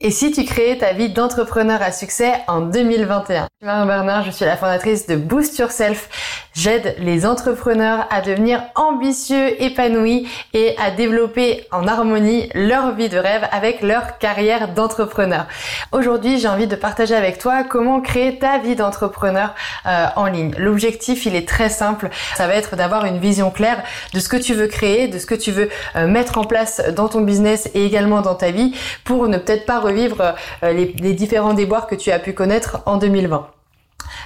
Et si tu créais ta vie d'entrepreneur à succès en 2021 Je suis Marion Bernard, je suis la fondatrice de Boost Yourself. J'aide les entrepreneurs à devenir ambitieux, épanouis et à développer en harmonie leur vie de rêve avec leur carrière d'entrepreneur. Aujourd'hui, j'ai envie de partager avec toi comment créer ta vie d'entrepreneur euh, en ligne. L'objectif, il est très simple. Ça va être d'avoir une vision claire de ce que tu veux créer, de ce que tu veux euh, mettre en place dans ton business et également dans ta vie pour ne peut-être pas revivre euh, les, les différents déboires que tu as pu connaître en 2020.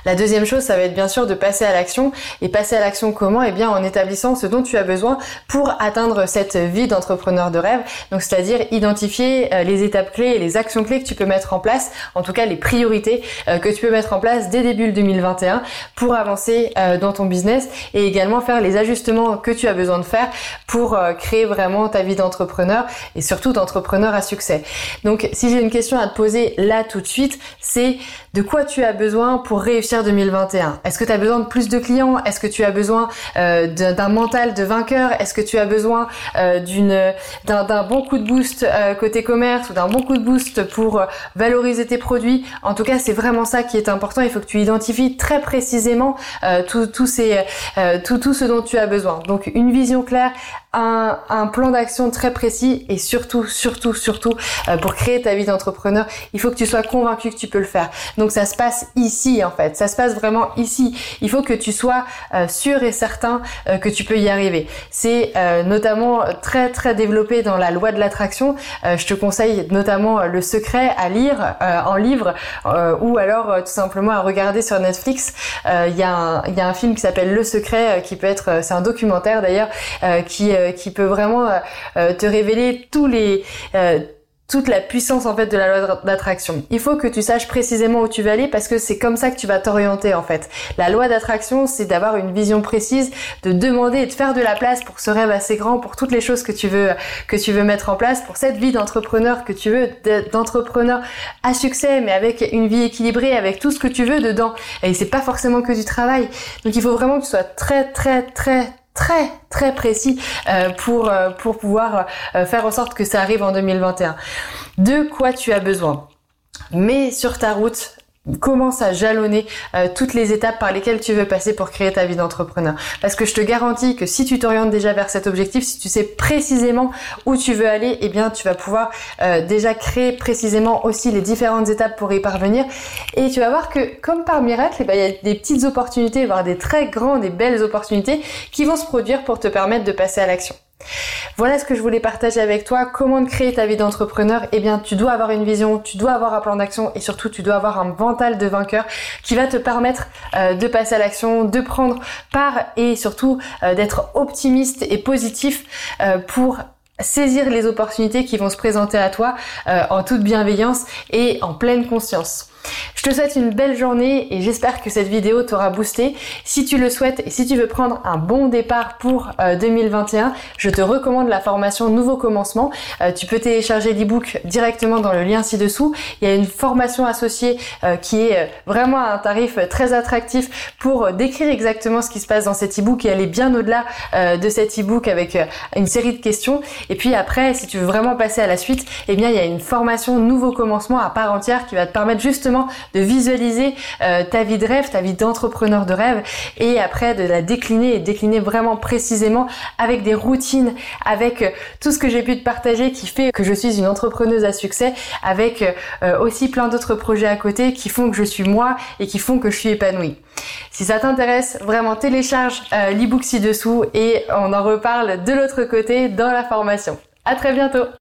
La deuxième chose, ça va être bien sûr de passer à l'action. Et passer à l'action comment? Eh bien en établissant ce dont tu as besoin pour atteindre cette vie d'entrepreneur de rêve. Donc c'est-à-dire identifier euh, les étapes clés et les actions clés que tu peux mettre en place, en tout cas les priorités euh, que tu peux mettre en place dès début 2021 pour avancer euh, dans ton business et également faire les ajustements que tu as besoin de faire pour créer vraiment ta vie d'entrepreneur et surtout d'entrepreneur à succès. Donc si j'ai une question à te poser là tout de suite, c'est de quoi tu as besoin pour réussir 2021 Est-ce que tu as besoin de plus de clients? Est-ce que tu as besoin euh, d'un mental de vainqueur? Est-ce que tu as besoin euh, d'une d'un bon coup de boost euh, côté commerce ou d'un bon coup de boost pour valoriser tes produits? En tout cas, c'est vraiment ça qui est important. Il faut que tu identifies très précisément tout, ce dont tu as besoin. Donc une vision claire, un, un plan d'action très précis et surtout, surtout, surtout, pour créer ta vie d'entrepreneur, il faut que tu sois convaincu que tu peux le faire. Donc ça se passe ici en fait, ça se passe vraiment ici. Il faut que tu sois euh, sûr et certain euh, que tu peux y arriver. C'est euh, notamment très très développé dans la loi de l'attraction. je te conseille notamment Le Secret à lire en livre ou alors tout simplement à regarder sur Netflix. Il y, a un film qui s'appelle Le Secret qui peut être, c'est un documentaire d'ailleurs, qui, qui peut vraiment te révéler tous les toute la puissance en fait de la loi d'attraction. Il faut que tu saches précisément où tu vas aller parce que c'est comme ça que tu vas t'orienter en fait. La loi d'attraction, c'est d'avoir une vision précise, de demander et de faire de la place pour ce rêve assez grand, pour toutes les choses que tu veux que tu veux mettre en place, pour cette vie d'entrepreneur que tu veux, d'entrepreneur à succès, mais avec une vie équilibrée, avec tout ce que tu veux dedans. Et c'est pas forcément que du travail. Donc il faut vraiment que tu sois très très très très très précis euh, pour euh, pour pouvoir euh, faire en sorte que ça arrive en 2021. De quoi tu as besoin? Mets sur ta route commence à jalonner euh, toutes les étapes par lesquelles tu veux passer pour créer ta vie d'entrepreneur. Parce que je te garantis que si tu t'orientes déjà vers cet objectif, si tu sais précisément où tu veux aller, eh bien tu vas pouvoir euh, déjà créer précisément aussi les différentes étapes pour y parvenir. Et tu vas voir que comme par miracle, eh ben, il y a des petites opportunités, voire des très grandes et belles opportunités qui vont se produire pour te permettre de passer à l'action. Voilà ce que je voulais partager avec toi. Comment créer ta vie d'entrepreneur? Eh bien, tu dois avoir une vision, tu dois avoir un plan d'action et surtout, tu dois avoir un mental de vainqueur qui va te permettre euh, de passer à l'action, de prendre part et surtout euh, d'être optimiste et positif euh, pour saisir les opportunités qui vont se présenter à toi en toute bienveillance et en pleine conscience. Je te souhaite une belle journée et j'espère que cette vidéo t'aura boosté. Si tu le souhaites et si tu veux prendre un bon départ pour 2021, euh, je te recommande la formation Nouveau Commencement. Euh, tu peux télécharger l'ebook directement dans le lien ci-dessous. Il y a une formation associée euh, qui est vraiment à un tarif très attractif pour décrire exactement ce qui se passe dans cet ebook et aller bien au-delà de cet ebook avec une série de questions. Et puis après, si tu veux vraiment passer à la suite, eh bien il y a une formation Nouveau Commencement à part entière qui va te permettre de visualiser euh, ta vie de rêve, ta vie d'entrepreneur de rêve et après de la décliner et décliner vraiment précisément avec des routines, avec euh, tout ce que j'ai pu te partager qui fait que je suis une entrepreneuse à succès, avec euh, aussi plein d'autres projets à côté qui font que je suis moi et qui font que je suis épanouie. Si ça t'intéresse, vraiment télécharge l'ebook ci-dessous et on en reparle de l'autre côté dans la formation. À très bientôt